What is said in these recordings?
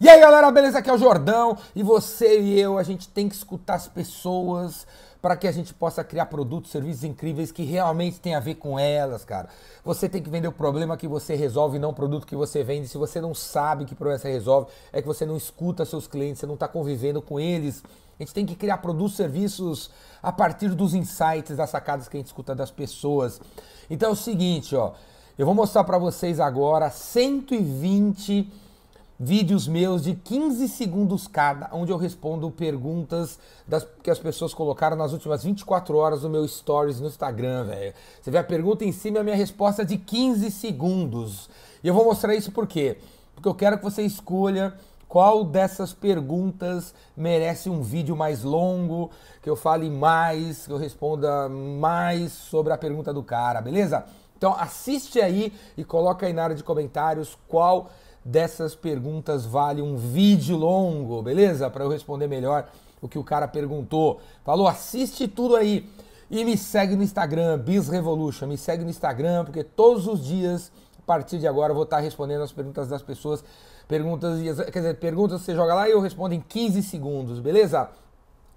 E aí galera, beleza? Aqui é o Jordão e você e eu, a gente tem que escutar as pessoas para que a gente possa criar produtos, serviços incríveis que realmente tem a ver com elas, cara. Você tem que vender o problema que você resolve, não o produto que você vende. Se você não sabe que problema você resolve, é que você não escuta seus clientes, você não está convivendo com eles. A gente tem que criar produtos, serviços a partir dos insights, das sacadas que a gente escuta das pessoas. Então é o seguinte, ó, eu vou mostrar para vocês agora 120 vídeos meus de 15 segundos cada, onde eu respondo perguntas das, que as pessoas colocaram nas últimas 24 horas no meu stories no Instagram, velho. Você vê a pergunta em cima e a minha resposta é de 15 segundos. E eu vou mostrar isso por quê? Porque eu quero que você escolha qual dessas perguntas merece um vídeo mais longo, que eu fale mais, que eu responda mais sobre a pergunta do cara, beleza? Então assiste aí e coloca aí na área de comentários qual dessas perguntas vale um vídeo longo, beleza? Para eu responder melhor o que o cara perguntou. Falou, assiste tudo aí. E me segue no Instagram, Biz Revolution. Me segue no Instagram, porque todos os dias, a partir de agora, eu vou estar respondendo as perguntas das pessoas. Perguntas, quer dizer, perguntas você joga lá e eu respondo em 15 segundos, beleza?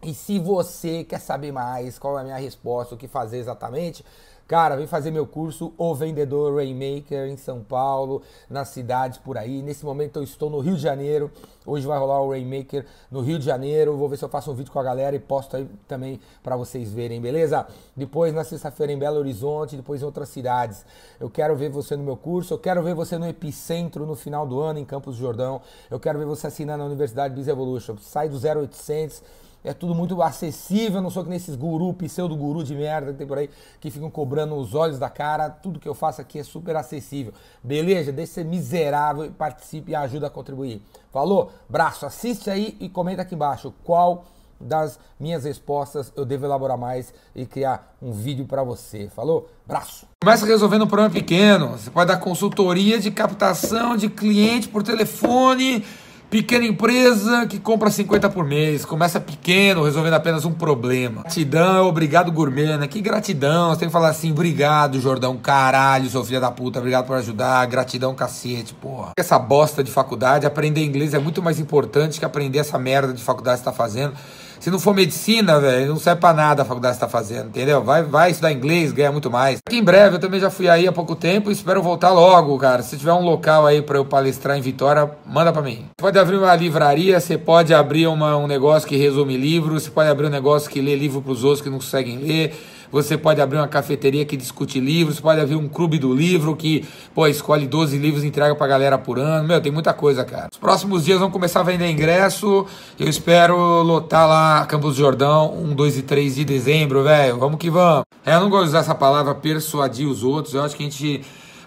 E se você quer saber mais qual é a minha resposta, o que fazer exatamente, Cara, vem fazer meu curso O Vendedor Rainmaker em São Paulo, nas cidades por aí. Nesse momento eu estou no Rio de Janeiro. Hoje vai rolar o Rainmaker no Rio de Janeiro. Vou ver se eu faço um vídeo com a galera e posto aí também para vocês verem, beleza? Depois na sexta-feira em Belo Horizonte, depois em outras cidades. Eu quero ver você no meu curso, eu quero ver você no Epicentro no final do ano em Campos do Jordão. Eu quero ver você assinando a Universidade Biz Evolution. Sai do 0800 é tudo muito acessível, não sou que nesses guru, pseudo guru de merda que tem por aí, que ficam cobrando os olhos da cara, tudo que eu faço aqui é super acessível. Beleza? Deixa de ser miserável, participe e ajuda a contribuir. Falou? Braço, assiste aí e comenta aqui embaixo qual das minhas respostas eu devo elaborar mais e criar um vídeo para você. Falou? Braço. Começa resolvendo um problema pequeno. Você pode dar consultoria de captação de cliente por telefone Pequena empresa que compra 50 por mês, começa pequeno, resolvendo apenas um problema. Gratidão, obrigado gourmet, né? Que gratidão, você tem que falar assim, obrigado Jordão, caralho, seu filho da puta, obrigado por ajudar, gratidão cacete, porra. Essa bosta de faculdade, aprender inglês é muito mais importante que aprender essa merda de faculdade que você tá fazendo. Se não for medicina, velho, não serve pra nada a faculdade que você tá fazendo, entendeu? Vai, vai estudar inglês, ganha muito mais. Aqui em breve, eu também já fui aí há pouco tempo e espero voltar logo, cara. Se tiver um local aí para eu palestrar em Vitória, manda para mim. Você pode abrir uma livraria, você pode abrir uma, um negócio que resume livros, você pode abrir um negócio que lê livro pros outros que não conseguem ler você pode abrir uma cafeteria que discute livros, pode abrir um clube do livro que, pô, escolhe 12 livros e entrega pra galera por ano. Meu, tem muita coisa, cara. Os próximos dias vão começar a vender ingresso. Eu espero lotar lá Campos do Jordão, 1, 2 e 3 de dezembro, velho. Vamos que vamos. É, eu não gosto de usar essa palavra persuadir os outros. Eu acho que a gente.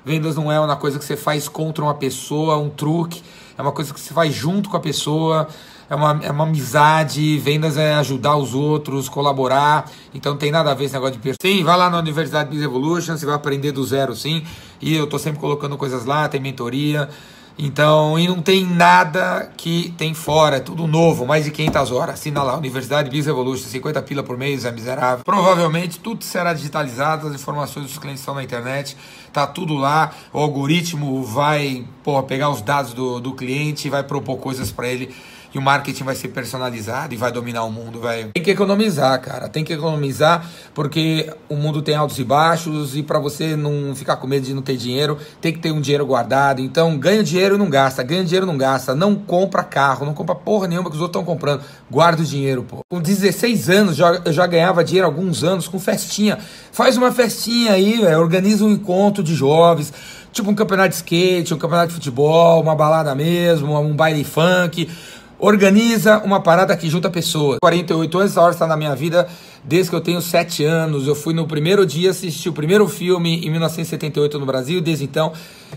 Vendas não é uma coisa que você faz contra uma pessoa, um truque. É uma coisa que você faz junto com a pessoa é uma, é uma amizade, vendas é ajudar os outros, colaborar. Então tem nada a ver esse negócio de pessoa. Sim, vai lá na Universidade Biz Evolution, você vai aprender do zero sim. E eu tô sempre colocando coisas lá, tem mentoria. Então, e não tem nada que tem fora, é tudo novo, mais de 500 horas. Assina lá, Universidade Biz Evolution, 50 pila por mês, é miserável. Provavelmente tudo será digitalizado, as informações dos clientes estão na internet, tá tudo lá. O algoritmo vai porra, pegar os dados do, do cliente e vai propor coisas para ele e o marketing vai ser personalizado e vai dominar o mundo, velho. Tem que economizar, cara. Tem que economizar porque o mundo tem altos e baixos e para você não ficar com medo de não ter dinheiro, tem que ter um dinheiro guardado. Então, ganha dinheiro e não gasta, ganha dinheiro e não gasta. Não compra carro, não compra porra nenhuma que os outros estão comprando. Guarda o dinheiro, pô. Com 16 anos eu já ganhava dinheiro alguns anos com festinha. Faz uma festinha aí, organiza um encontro de jovens tipo um campeonato de skate, um campeonato de futebol, uma balada mesmo, um baile funk organiza uma parada que junta pessoas. 48 anos, essa hora está na minha vida desde que eu tenho 7 anos. Eu fui no primeiro dia assistir o primeiro filme em 1978 no Brasil, desde então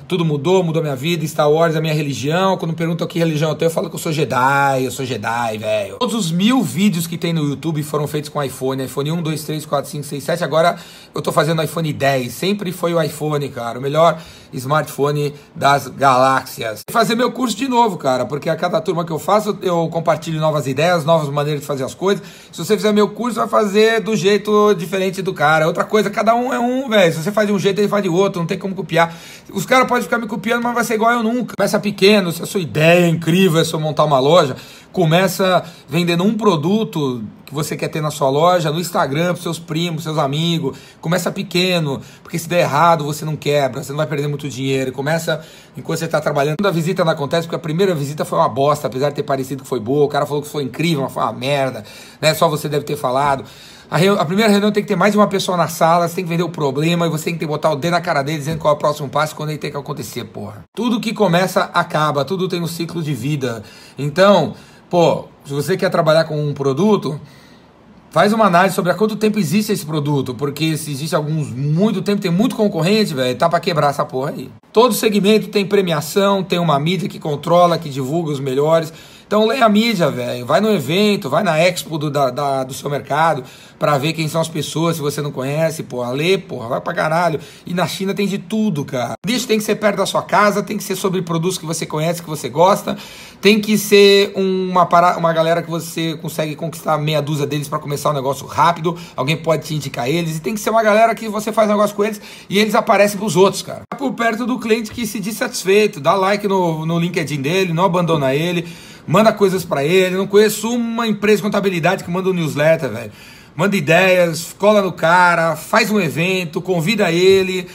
tudo mudou, mudou minha vida, Star Wars é minha religião. Quando perguntam que religião eu tenho, eu falo que eu sou Jedi, eu sou Jedi, velho. Todos os mil vídeos que tem no YouTube foram feitos com iPhone, iPhone 1, 2, 3, 4, 5, 6, 7. Agora eu tô fazendo iPhone 10. Sempre foi o iPhone, cara. O melhor smartphone das galáxias. Fazer meu curso de novo, cara, porque a cada turma que eu faço, eu compartilho novas ideias, novas maneiras de fazer as coisas. Se você fizer meu curso, vai fazer do jeito diferente do cara. Outra coisa, cada um é um, velho. Se você faz de um jeito, ele faz de outro, não tem como copiar. Os caras podem ficar me copiando, mas vai ser igual eu nunca. Começa pequeno, se a sua ideia é incrível, é só montar uma loja, começa vendendo um produto que você quer ter na sua loja, no Instagram, para seus primos, seus amigos. Começa pequeno, porque se der errado, você não quebra, você não vai perder muito dinheiro. Começa enquanto você está trabalhando. A visita não acontece, porque a primeira visita foi uma bosta, apesar de ter parecido que foi boa. O cara falou que foi incrível, mas foi uma merda. Né? Só você deve ter falado. A, a, primeira reunião tem que ter mais de uma pessoa na sala, você tem que vender o problema e você tem que botar o dedo na cara dele dizendo qual é o próximo passo quando ele tem que acontecer, porra. Tudo que começa, acaba, tudo tem um ciclo de vida. Então, pô, se você quer trabalhar com um produto, faz uma análise sobre há quanto tempo existe esse produto, porque se existe alguns muito tempo, tem muito concorrente, velho, tá para quebrar essa porra aí. Todo segmento tem premiação, tem uma mídia que controla, que divulga os melhores. Então leia a mídia, velho. Vai no evento, vai na expo do, da, da do seu mercado para ver quem são as pessoas, se você não conhece, porra. Lê, porra, vai pra caralho. E na China tem de tudo, cara. Isso tem que ser perto da sua casa, tem que ser sobre produtos que você conhece, que você gosta. Tem que ser uma, uma galera que você consegue conquistar meia dúzia deles para começar um negócio rápido. Alguém pode te indicar eles. E tem que ser uma galera que você faz negócio com eles e eles aparecem pros outros, cara. Por perto do cliente que se diz satisfeito. Dá like no, no LinkedIn dele, não abandona ele manda coisas para ele. Não conheço uma empresa de contabilidade que manda um newsletter, velho. Manda ideias, cola no cara, faz um evento, convida ele.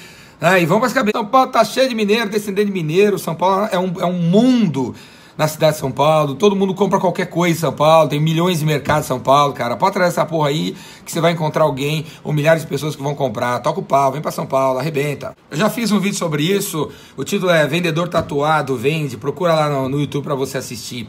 E vamos para. São Paulo tá cheio de mineiro, descendente de mineiro. São Paulo é um, é um mundo na cidade de São Paulo. Todo mundo compra qualquer coisa em São Paulo. Tem milhões de mercados em São Paulo, cara. Pode trazer essa porra aí que você vai encontrar alguém ou milhares de pessoas que vão comprar. Toca o pau, vem para São Paulo, arrebenta. Eu já fiz um vídeo sobre isso. O título é Vendedor Tatuado Vende. Procura lá no, no YouTube para você assistir.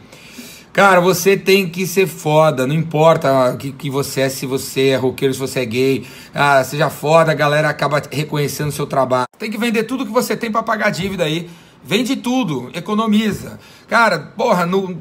Cara, você tem que ser foda, não importa que, que você é, se você é roqueiro, se você é gay. Ah, seja foda, a galera acaba reconhecendo o seu trabalho. Tem que vender tudo que você tem para pagar a dívida aí. Vende tudo, economiza. Cara, porra, no,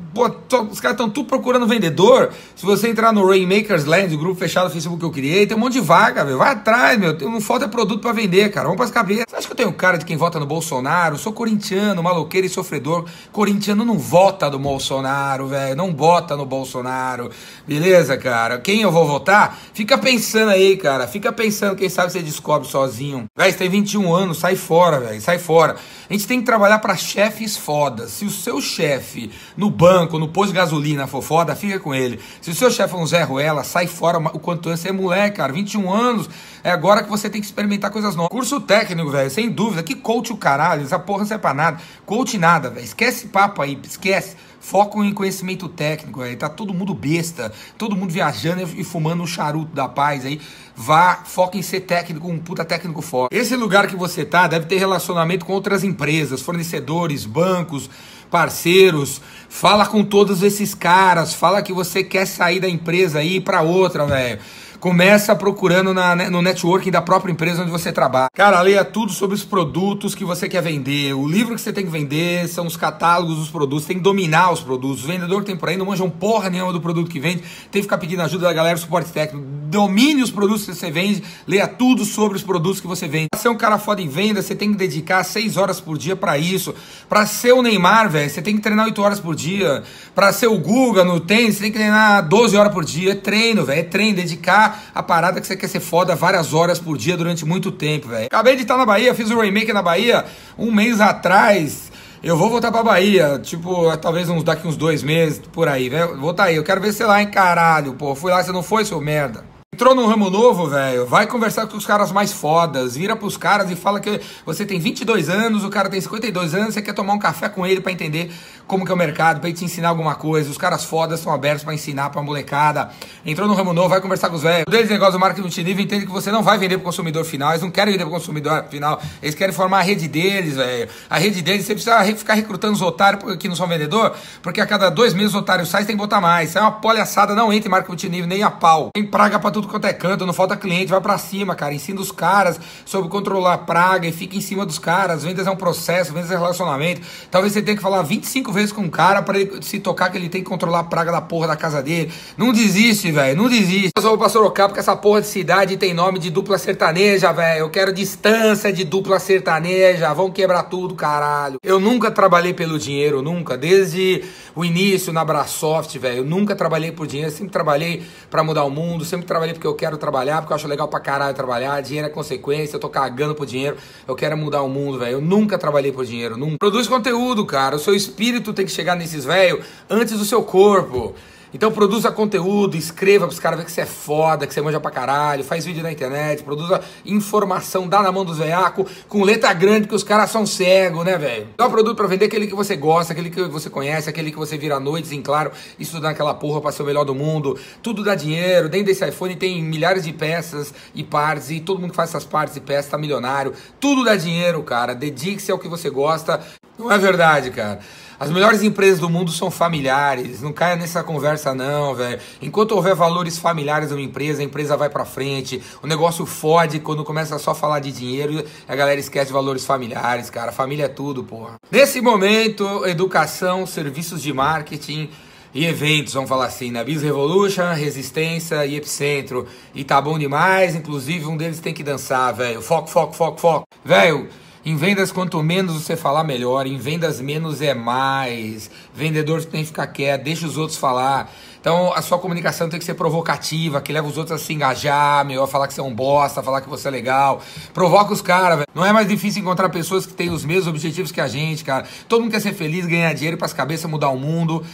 tô, os caras estão tudo procurando vendedor. Se você entrar no Rainmakers Land, o grupo fechado do Facebook que eu criei, tem um monte de vaga, velho. Vai atrás, meu. Não falta produto para vender, cara. Vamos pras cabeças. Você acha que eu tenho cara de quem vota no Bolsonaro? Sou corintiano, maloqueiro e sofredor. Corintiano não vota no Bolsonaro, velho. Não vota no Bolsonaro. Beleza, cara? Quem eu vou votar? Fica pensando aí, cara. Fica pensando, quem sabe você descobre sozinho. Velho, você tem 21 anos, sai fora, velho. Sai fora. A gente tem que trabalhar para chefes fodas. Se o seu chefe no banco, no posto de gasolina for foda, fica com ele. Se o seu chefe é um Zé Ruela, sai fora o quanto antes. Você é moleque, cara, 21 anos. É agora que você tem que experimentar coisas novas. Curso técnico, velho, sem dúvida. Que coach o caralho. Essa porra não serve pra nada. Coach nada, velho. Esquece papo aí, esquece. Foco em conhecimento técnico, velho. Tá todo mundo besta, todo mundo viajando e fumando um charuto da paz aí. Vá, foca em ser técnico, um puta técnico forte. Esse lugar que você tá deve ter relacionamento com outras empresas, fornecedores, bancos, parceiros. Fala com todos esses caras. Fala que você quer sair da empresa aí para outra, velho. Começa procurando na, né, no networking da própria empresa onde você trabalha. Cara, leia tudo sobre os produtos que você quer vender. O livro que você tem que vender são os catálogos dos produtos. Tem que dominar os produtos. O vendedor tem por aí não manja um porra nenhuma do produto que vende. Tem que ficar pedindo ajuda da galera do suporte técnico. Domine os produtos que você vende. Leia tudo sobre os produtos que você vende. Pra ser um cara foda em venda, você tem que dedicar 6 horas por dia para isso. Para ser o Neymar, velho, você tem que treinar 8 horas por dia. Para ser o Guga no tênis, você tem que treinar 12 horas por dia. É treino, velho. É treino, dedicar a parada que você quer ser foda várias horas por dia durante muito tempo, velho. Acabei de estar na Bahia, fiz o remake na Bahia um mês atrás. Eu vou voltar pra Bahia, tipo, talvez uns, daqui uns dois meses, por aí, velho. Vou tá aí, eu quero ver você lá, hein, caralho. Pô, fui lá, você não foi, seu merda. Entrou num ramo novo, velho, vai conversar com os caras mais fodas, vira pros caras e fala que você tem 22 anos, o cara tem 52 anos, você quer tomar um café com ele para entender como que é o mercado, pra ele te ensinar alguma coisa. Os caras fodas estão abertos para ensinar pra molecada. Entrou no ramo novo, vai conversar com os velhos. Deles negócio do marketing multinível entende que você não vai vender pro consumidor final, eles não querem vender pro consumidor final, eles querem formar a rede deles, velho. A rede deles, você precisa ficar recrutando os otários que não são vendedor, porque a cada dois meses os otários saem, tem que botar mais. Isso é uma palhaçada, não entra em marketing multinível nem a pau. Tem praga pra tudo quanto é canto, não falta cliente, vai para cima, cara. Ensina os caras sobre controlar a praga e fica em cima dos caras. Vendas é um processo, vendas é relacionamento. Talvez você tenha que falar 25 vezes com um cara para ele se tocar que ele tem que controlar a praga da porra da casa dele. Não desiste, velho, não desiste. Eu só vou pra Sorocaba porque essa porra de cidade tem nome de dupla sertaneja, velho. Eu quero distância de dupla sertaneja. Vão quebrar tudo, caralho. Eu nunca trabalhei pelo dinheiro, nunca. Desde o início na Brasoft, velho. Eu nunca trabalhei por dinheiro. sempre trabalhei para mudar o mundo, sempre trabalhei trabalhei porque eu quero trabalhar, porque eu acho legal pra caralho trabalhar, dinheiro é consequência, eu tô cagando por dinheiro, eu quero mudar o mundo, velho. Eu nunca trabalhei por dinheiro, nunca. Produz conteúdo, cara. O seu espírito tem que chegar nesses velho antes do seu corpo. Então produza conteúdo, escreva pros caras ver que você é foda, que você manja pra caralho, faz vídeo na internet, produza informação, dá na mão dos veiacos, com letra grande, que os caras são cegos, né, velho? Dá um produto pra vender aquele que você gosta, aquele que você conhece, aquele que você vira à noite, em claro, estudar aquela porra pra ser o melhor do mundo. Tudo dá dinheiro. Dentro desse iPhone tem milhares de peças e partes, e todo mundo que faz essas partes e peças tá milionário. Tudo dá dinheiro, cara. Dedique-se ao que você gosta. Não é verdade, cara. As melhores empresas do mundo são familiares. Não caia nessa conversa, não, velho. Enquanto houver valores familiares numa empresa, a empresa vai pra frente. O negócio fode quando começa só a falar de dinheiro. A galera esquece valores familiares, cara. Família é tudo, porra. Nesse momento, educação, serviços de marketing e eventos, vamos falar assim, né? Biz Revolution, Resistência e Epicentro. E tá bom demais, inclusive um deles tem que dançar, velho. Foco, foco, foco, foco. Velho, em vendas, quanto menos você falar, melhor. Em vendas, menos é mais. Vendedor tem que ficar quieto, deixa os outros falar. Então, a sua comunicação tem que ser provocativa, que leva os outros a se engajar, melhor falar que você é um bosta, falar que você é legal. Provoca os caras. Não é mais difícil encontrar pessoas que têm os mesmos objetivos que a gente, cara. Todo mundo quer ser feliz, ganhar dinheiro para as cabeças mudar o mundo.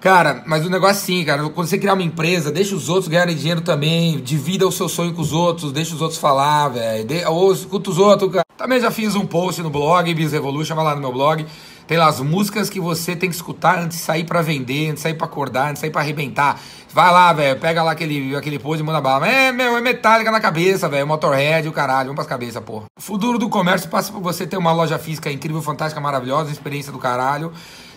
Cara, mas o negócio é assim, cara, quando você criar uma empresa, deixa os outros ganharem dinheiro também, divida o seu sonho com os outros, deixa os outros falar, velho, ou escuta os outros, cara. Também já fiz um post no blog, Biz Revolution, vai lá no meu blog, tem lá as músicas que você tem que escutar antes de sair para vender, antes de sair para acordar, antes de sair para arrebentar. Vai lá, velho, pega lá aquele, aquele post e manda bala. É, meu, é metálica na cabeça, velho, Motorhead, o caralho, vamos pras cabeças, porra. O futuro do comércio passa por você ter uma loja física incrível, fantástica, maravilhosa, experiência do caralho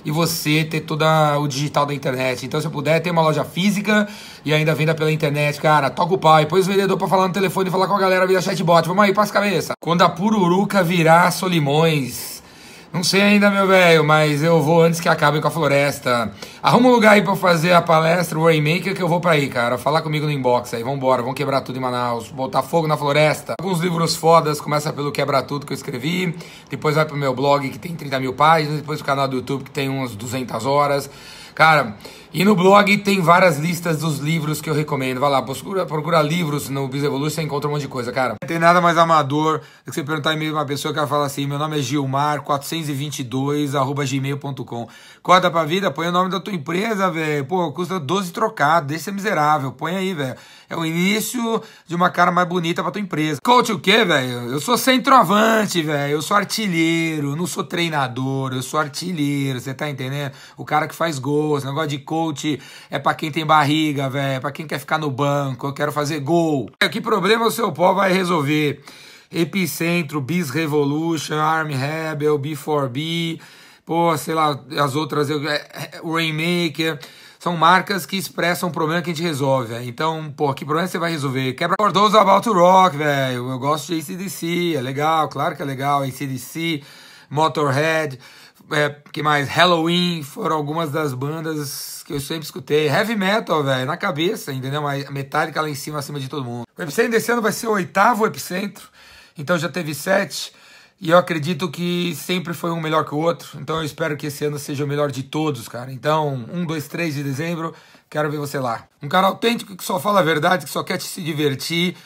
e você ter todo o digital da internet. Então, se puder ter uma loja física e ainda venda pela internet, cara, toca o pau. E põe os vendedores pra falar no telefone e falar com a galera via chatbot. Vamos aí, passa a cabeça. Quando a pururuca virar Solimões não sei ainda, meu velho, mas eu vou antes que acabe com a floresta. Arruma um lugar aí pra fazer a palestra, o Rainmaker, que eu vou pra aí, cara. Falar comigo no inbox aí. Vambora, vamos quebrar tudo em Manaus. Botar fogo na floresta. Alguns livros fodas, começa pelo Quebra Tudo que eu escrevi. Depois vai pro meu blog, que tem 30 mil páginas. Depois o canal do YouTube, que tem umas 200 horas. Cara, e no blog tem várias listas dos livros que eu recomendo. Vai lá, procura, procura livros no Biz Evolution, você encontra um monte de coisa, cara. Não tem nada mais amador do que você perguntar e-mail pra uma pessoa que vai falar assim: meu nome é Gilmar422, arroba gmail.com. Corda pra vida, põe o nome da tua empresa, velho. Pô, custa 12 trocado, deixa ser miserável. Põe aí, velho. É o início de uma cara mais bonita pra tua empresa. Coach o quê, velho? Eu sou centroavante, velho. Eu sou artilheiro, não sou treinador, eu sou artilheiro, você tá entendendo? O cara que faz gols, negócio de coach é para quem tem barriga, velho, é para quem quer ficar no banco, eu quero fazer gol. Que problema o seu pó vai resolver? Epicentro, Bis Revolution, Arm Rebel, B4B, pô, sei lá, as outras, é, é, Rainmaker. São marcas que expressam um problema que a gente resolve, véio. Então, pô, que problema você vai resolver? Quebra Those About to Rock, velho. Eu gosto de ACDC, é legal, claro que é legal. ACDC, Motorhead, é, que mais? Halloween, foram algumas das bandas que eu sempre escutei. Heavy metal, velho, na cabeça, entendeu? A metálica lá em cima, acima de todo mundo. O Epicentro desse ano vai ser o oitavo Epicentro, então já teve sete. E eu acredito que sempre foi um melhor que o outro. Então eu espero que esse ano seja o melhor de todos, cara. Então, 1, 2, 3 de dezembro, quero ver você lá. Um cara autêntico que só fala a verdade, que só quer se divertir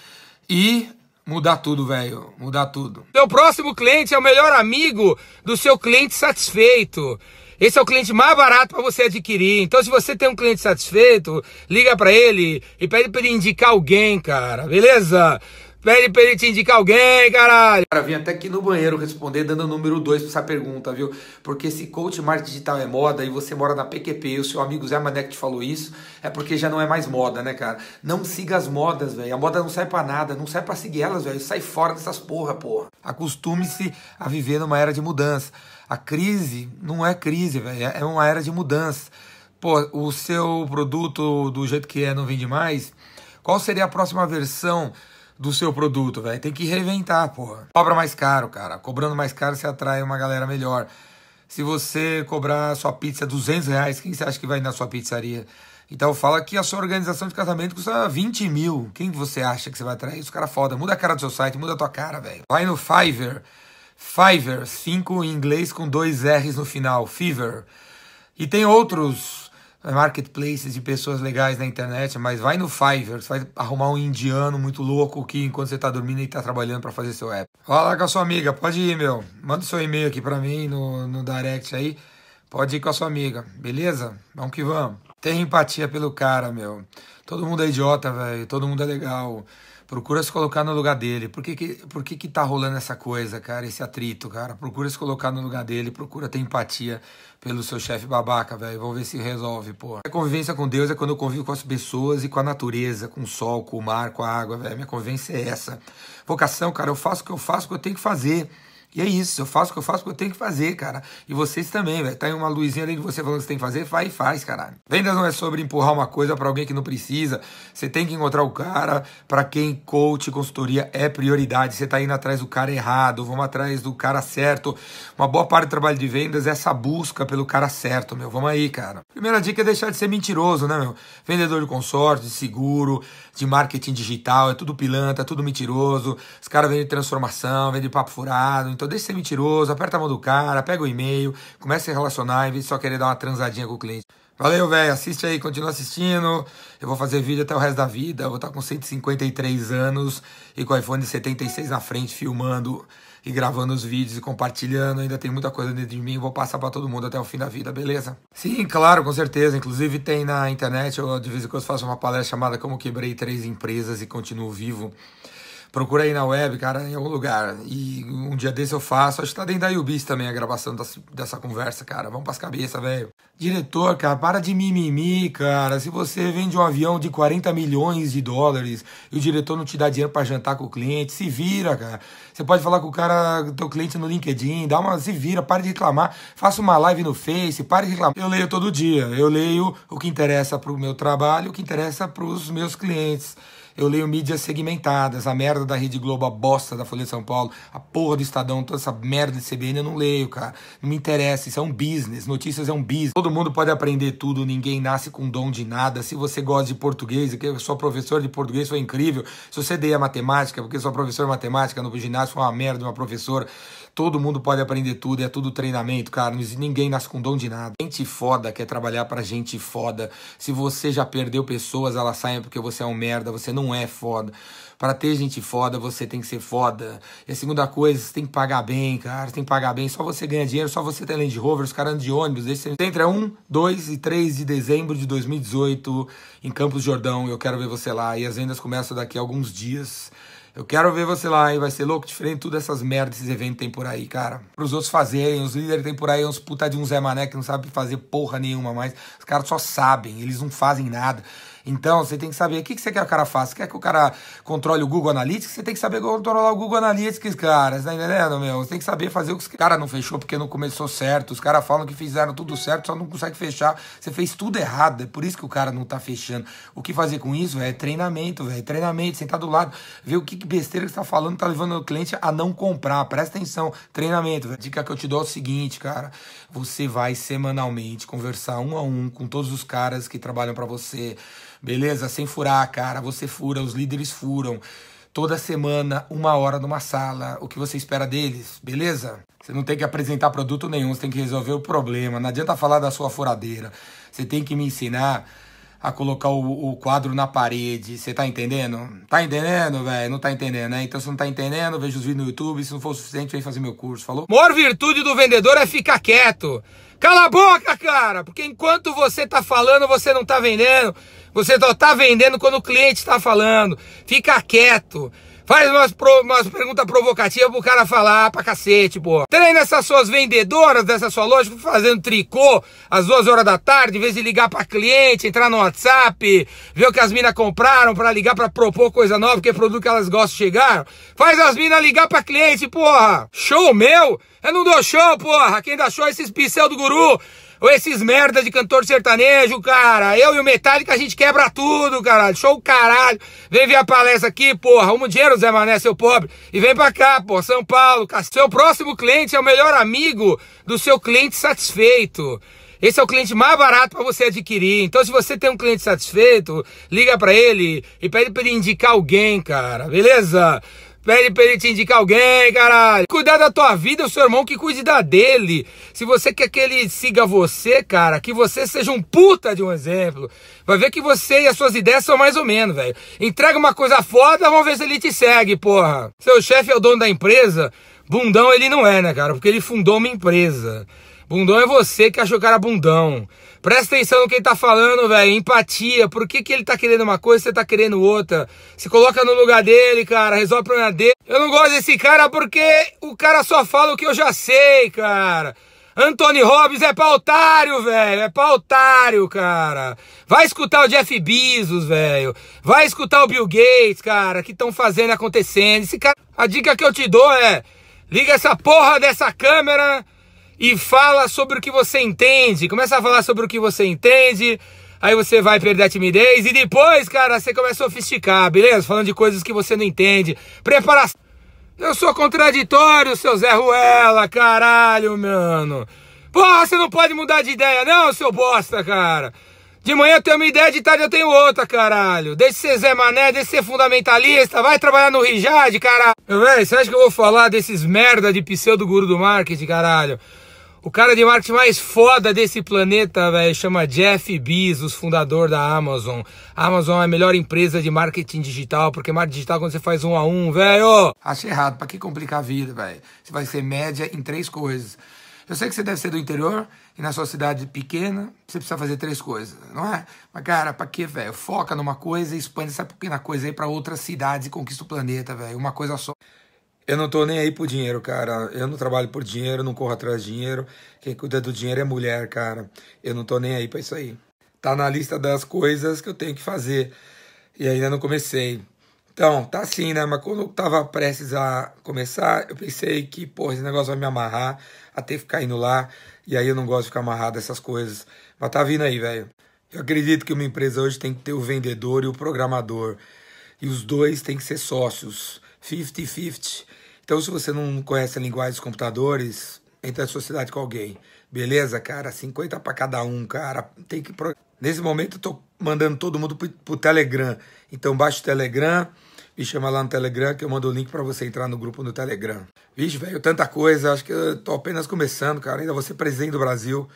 e mudar tudo, velho. Mudar tudo. Seu próximo cliente é o melhor amigo do seu cliente satisfeito. Esse é o cliente mais barato para você adquirir. Então, se você tem um cliente satisfeito, liga para ele e pede para ele indicar alguém, cara. Beleza? Pede pra ele te indicar alguém, caralho. Cara, vim até aqui no banheiro responder dando o número 2 pra essa pergunta, viu? Porque se coach marketing digital é moda e você mora na PQP e o seu amigo Zé Mané que te falou isso, é porque já não é mais moda, né, cara? Não siga as modas, velho. A moda não sai pra nada, não sai pra seguir elas, velho. Sai fora dessas porra, porra. Acostume-se a viver numa era de mudança. A crise não é crise, velho. É uma era de mudança. Pô, o seu produto do jeito que é não vende mais. Qual seria a próxima versão do seu produto, velho? Tem que reinventar, porra. Cobra mais caro, cara. Cobrando mais caro você atrai uma galera melhor. Se você cobrar sua pizza 200 reais, quem você acha que vai na sua pizzaria? Então fala que a sua organização de casamento custa 20 mil. Quem você acha que você vai atrair? Os caras foda. Muda a cara do seu site, muda a tua cara, velho. Vai no Fiverr. Fiverr, 5 em inglês com dois R's no final, Fever. E tem outros marketplaces de pessoas legais na internet, mas vai no Fiverr, você vai arrumar um indiano muito louco que enquanto você tá dormindo ele tá trabalhando para fazer seu app. Fala com a sua amiga, pode ir, meu. Manda seu e-mail aqui para mim no, no direct aí. Pode ir com a sua amiga, beleza? Vamos que vamos. Tem empatia pelo cara, meu. Todo mundo é idiota, velho. Todo mundo é legal. Procura se colocar no lugar dele. Por que que, por que que tá rolando essa coisa, cara? Esse atrito, cara? Procura se colocar no lugar dele. Procura ter empatia pelo seu chefe babaca, velho. Vamos ver se resolve, pô. A convivência com Deus é quando eu convivo com as pessoas e com a natureza, com o sol, com o mar, com a água, velho. Minha convivência é essa. Vocação, cara, eu faço o que eu faço, o que eu tenho que fazer. E é isso, eu faço o que eu faço, que eu tenho que fazer, cara. E vocês também, velho. Tá aí uma luzinha ali de você falando que você tem que fazer, vai e faz, caralho. Vendas não é sobre empurrar uma coisa para alguém que não precisa. Você tem que encontrar o cara para quem coach, consultoria é prioridade. Você tá indo atrás do cara errado, vamos atrás do cara certo. Uma boa parte do trabalho de vendas é essa busca pelo cara certo, meu. Vamos aí, cara. Primeira dica é deixar de ser mentiroso, né, meu? Vendedor de consórcio, de seguro, de marketing digital, é tudo pilantra, é tudo mentiroso. Os caras vendem transformação, vendem papo furado. Então deixa de ser mentiroso, aperta a mão do cara, pega o e-mail, comece a relacionar em vez de só querer dar uma transadinha com o cliente. Valeu, velho. Assiste aí, continua assistindo. Eu vou fazer vídeo até o resto da vida. Eu vou estar com 153 anos e com o iPhone 76 na frente, filmando e gravando os vídeos e compartilhando. Ainda tem muita coisa dentro de mim. Vou passar para todo mundo até o fim da vida, beleza? Sim, claro, com certeza. Inclusive tem na internet, eu de vez em quando faço uma palestra chamada Como Quebrei Três Empresas e Continuo Vivo. Procura aí na web, cara, em algum lugar. E um dia desse eu faço. Acho que tá dentro da Ubis também a gravação dessa, dessa conversa, cara. Vamos pras cabeças, velho. Diretor, cara, para de mimimi, cara. Se você vende um avião de 40 milhões de dólares e o diretor não te dá dinheiro para jantar com o cliente, se vira, cara. Você pode falar com o cara, teu cliente no LinkedIn, dá uma, se vira, pare de reclamar. Faça uma live no Face, pare de reclamar. Eu leio todo dia. Eu leio o que interessa pro meu trabalho, o que interessa pros meus clientes. Eu leio mídias segmentadas, a merda da Rede Globo, a bosta da Folha de São Paulo, a porra do Estadão, toda essa merda de CBN eu não leio, cara. Não me interessa, isso é um business, notícias é um business. Todo mundo pode aprender tudo, ninguém nasce com dom de nada. Se você gosta de português, que sua professora de português foi incrível, se você odeia matemática, porque sua professora de matemática no ginásio foi uma merda, uma professora, Todo mundo pode aprender tudo, é tudo treinamento, cara. Ninguém nasce com dom de nada. Gente foda quer trabalhar pra gente foda. Se você já perdeu pessoas, elas saem porque você é um merda, você não é foda. Para ter gente foda, você tem que ser foda. E a segunda coisa, você tem que pagar bem, cara. Você tem que pagar bem. Só você ganha dinheiro, só você tem Land Rover, os caras andam de ônibus. Esse entre 1, 2 e 3 de dezembro de 2018 em Campos Jordão. Eu quero ver você lá. E as vendas começam daqui a alguns dias. Eu quero ver você lá, hein? Vai ser louco, diferente tudo essas merdas, esses eventos tem por aí, cara. Para os outros fazerem, os líderes tem por aí uns puta de um Zé Mané que não sabe fazer porra nenhuma mais. Os caras só sabem, eles não fazem nada. Então, você tem que saber o que, que você quer que o cara faça. Quer que o cara controle o Google Analytics? Você tem que saber controlar o Google Analytics, cara. Você tá entendendo, meu? Você tem que saber fazer o que o cara não fechou porque não começou certo. Os caras falam que fizeram tudo certo, só não consegue fechar. Você fez tudo errado. É por isso que o cara não tá fechando. O que fazer com isso é treinamento, velho. Treinamento, sentar do lado, ver o que, que besteira que você tá falando, tá levando o cliente a não comprar. Presta atenção. Treinamento. Dica que eu te dou é o seguinte, cara. Você vai semanalmente conversar um a um com todos os caras que trabalham para você beleza? Sem furar, cara. Você fura, os líderes furam. Toda semana, uma hora numa sala. O que você espera deles, beleza? Você não tem que apresentar produto nenhum, você tem que resolver o problema. Não adianta falar da sua furadeira. Você tem que me ensinar a colocar o, o quadro na parede. Você tá entendendo? Tá entendendo, velho? Não tá entendendo, né? Então, se não tá entendendo, veja os vídeos no YouTube. Se não for o suficiente, vem fazer meu curso, falou? Maior virtude do vendedor é ficar quieto. Cala a boca, cara! Porque enquanto você tá falando, você não tá vendendo. Você só tá vendendo quando o cliente está falando. Fica quieto. Faz umas, pro, umas perguntas provocativas pro cara falar pra cacete, pô. Treina essas suas vendedoras dessa sua loja fazendo tricô às duas horas da tarde, em vez de ligar pra cliente, entrar no WhatsApp, ver o que as minas compraram pra ligar pra propor coisa nova, que é produto que elas gostam de chegar. Faz as minas ligar pra cliente, porra. Show meu? Eu não dou show, porra. Quem dá show é esses pincel do guru. Ou esses merda de cantor sertanejo, cara. Eu e o Metallica a gente quebra tudo, caralho. Show caralho. Vem ver a palestra aqui, porra. Arruma dinheiro, Zé Mané, seu pobre. E vem pra cá, pô. São Paulo. Seu próximo cliente é o melhor amigo do seu cliente satisfeito. Esse é o cliente mais barato para você adquirir. Então, se você tem um cliente satisfeito, liga para ele e pede para ele indicar alguém, cara. Beleza? Pede pra ele te indicar alguém, caralho. Cuidar da tua vida, o seu irmão que cuide da dele. Se você quer que ele siga você, cara, que você seja um puta de um exemplo. Vai ver que você e as suas ideias são mais ou menos, velho. Entrega uma coisa foda, vamos ver se ele te segue, porra. Seu chefe é o dono da empresa, bundão ele não é, né, cara? Porque ele fundou uma empresa. Bundão é você que achou o cara bundão. Presta atenção no que ele tá falando, velho. Empatia. Por que, que ele tá querendo uma coisa e você tá querendo outra? Se coloca no lugar dele, cara. Resolve o problema dele. Eu não gosto desse cara porque o cara só fala o que eu já sei, cara. Anthony Robbins é pra otário, velho. É pra otário, cara. Vai escutar o Jeff Bezos, velho. Vai escutar o Bill Gates, cara, que estão fazendo acontecendo. Esse cara... A dica que eu te dou é: liga essa porra dessa câmera e fala sobre o que você entende. Começa a falar sobre o que você entende. Aí você vai perder a timidez e depois, cara, você começa a sofisticar, beleza? Falando de coisas que você não entende. Preparação. Eu sou contraditório, seu Zé Ruela, caralho, mano. Porra, você não pode mudar de ideia, não, seu bosta, cara. De manhã eu tenho uma ideia, de tarde eu tenho outra, caralho. Deixa de ser Zé Mané, deixa de ser fundamentalista, vai trabalhar no Rijad, caralho. Véi, você acha que eu vou falar desses merda de pseudo-guru do marketing, caralho? O cara de marketing mais foda desse planeta, velho, chama Jeff Bezos, fundador da Amazon. A Amazon é a melhor empresa de marketing digital, porque marketing digital é quando você faz um a um, velho. Achei errado, pra que complicar a vida, velho? Você vai ser média em três coisas. Eu sei que você deve ser do interior e na sua cidade pequena você precisa fazer três coisas, não é? Mas, cara, pra que, velho? Foca numa coisa e expande essa pequena coisa aí pra outras cidades e conquista o planeta, velho. Uma coisa só. Eu não tô nem aí por dinheiro, cara. Eu não trabalho por dinheiro, não corro atrás de dinheiro. Quem cuida do dinheiro é mulher, cara. Eu não tô nem aí pra isso aí. Tá na lista das coisas que eu tenho que fazer. E ainda não comecei. Então, tá assim, né? Mas quando eu tava prestes a começar, eu pensei que, pô, esse negócio vai me amarrar até ficar indo lá. E aí eu não gosto de ficar amarrado dessas coisas. Mas tá vindo aí, velho. Eu acredito que uma empresa hoje tem que ter o vendedor e o programador. E os dois têm que ser sócios. 50-50. Então, se você não conhece a linguagem dos computadores, entra em sociedade com alguém. Beleza, cara? 50 para cada um, cara. Tem que. Nesse momento, eu tô mandando todo mundo pro, pro Telegram. Então, baixa o Telegram, me chama lá no Telegram que eu mando o link para você entrar no grupo no Telegram. Vixe, velho, tanta coisa. Acho que eu tô apenas começando, cara. Ainda vou ser presidente do Brasil.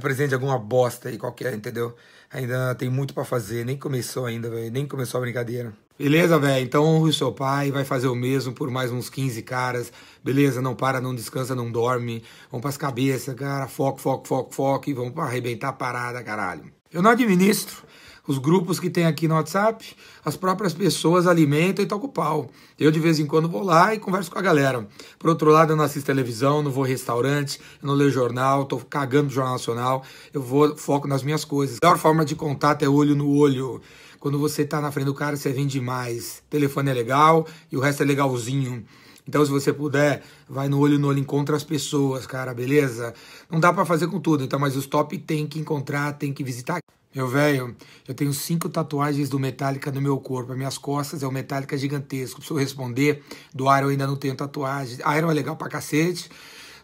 Presidente de alguma bosta aí qualquer, entendeu? Ainda tem muito para fazer. Nem começou ainda, velho. Nem começou a brincadeira. Beleza, velho? Então honre o seu pai, vai fazer o mesmo por mais uns 15 caras. Beleza? Não para, não descansa, não dorme. Vamos pras cabeças, cara. Foco, foco, foco, foco. E vamos arrebentar a parada, caralho. Eu não administro os grupos que tem aqui no WhatsApp, as próprias pessoas alimentam e tocam o pau. Eu de vez em quando vou lá e converso com a galera. Por outro lado, eu não assisto televisão, não vou restaurante, não leio jornal, tô cagando do Jornal Nacional, eu vou, foco nas minhas coisas. A melhor forma de contato é olho no olho. Quando você tá na frente do cara, você vende mais. O telefone é legal e o resto é legalzinho. Então, se você puder, vai no olho no olho, encontra as pessoas, cara, beleza? Não dá para fazer com tudo, então, mas os top tem que encontrar, tem que visitar. Meu velho, eu tenho cinco tatuagens do Metallica no meu corpo. As minhas costas é o Metallica gigantesco. Preciso responder. Do Iron eu ainda não tenho tatuagem. Iron é legal pra cacete.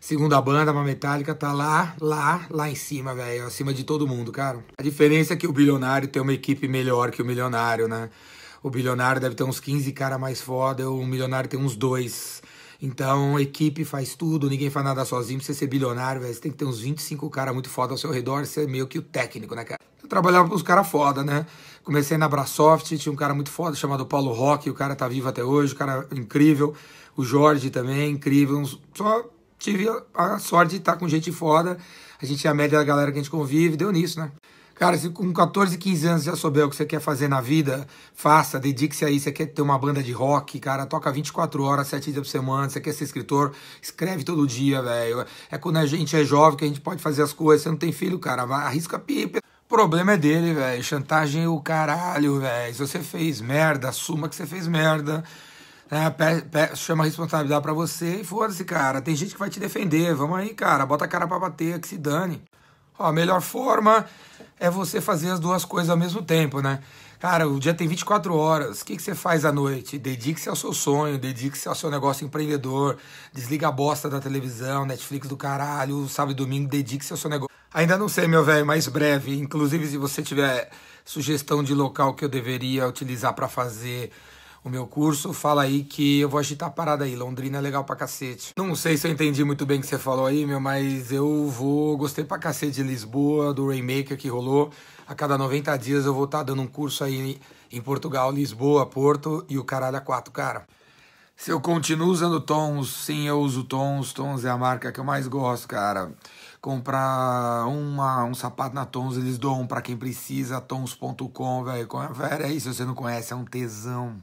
Segunda banda, uma metálica, tá lá, lá, lá em cima, velho. Acima de todo mundo, cara. A diferença é que o bilionário tem uma equipe melhor que o milionário, né? O bilionário deve ter uns 15 cara mais foda, o milionário tem uns dois. Então, equipe faz tudo, ninguém faz nada sozinho. Pra você ser bilionário, velho, você tem que ter uns 25 caras muito foda ao seu redor, você é meio que o técnico, né, cara? Trabalhava com os caras foda, né? Comecei na Brasoft, tinha um cara muito foda chamado Paulo Roque, o cara tá vivo até hoje, o cara é incrível. O Jorge também, incrível. Só tive a sorte de estar com gente foda. A gente é a média da galera que a gente convive, deu nisso, né? Cara, se com 14, 15 anos já souber o que você quer fazer na vida, faça, dedique-se a isso. Você quer ter uma banda de rock, cara, toca 24 horas, 7 dias por semana. Você quer ser escritor, escreve todo dia, velho. É quando a gente é jovem que a gente pode fazer as coisas. Você não tem filho, cara, arrisca pipa. Problema é dele, velho. Chantagem é o caralho, velho. Se você fez merda, assuma que você fez merda. É, chama a responsabilidade para você e foda-se, cara. Tem gente que vai te defender. Vamos aí, cara. Bota a cara pra bater, que se dane. Ó, a melhor forma é você fazer as duas coisas ao mesmo tempo, né? Cara, o dia tem 24 horas. O que, que você faz à noite? Dedique-se ao seu sonho, dedique-se ao seu negócio empreendedor. Desliga a bosta da televisão, Netflix do caralho, sábado e domingo, dedique-se ao seu negócio. Ainda não sei, meu velho, mais breve. Inclusive, se você tiver sugestão de local que eu deveria utilizar para fazer o meu curso, fala aí que eu vou agitar a parada aí. Londrina é legal pra cacete. Não sei se eu entendi muito bem o que você falou aí, meu, mas eu vou. Gostei pra cacete de Lisboa, do Rainmaker que rolou. A cada 90 dias eu vou estar tá dando um curso aí em Portugal, Lisboa, Porto e o caralho a quatro, cara. Se eu continuo usando tons, sim, eu uso tons. Tons é a marca que eu mais gosto, cara. Comprar uma, um sapato na Tons, eles doam para quem precisa, tons.com, velho. É, isso, se você não conhece, é um tesão.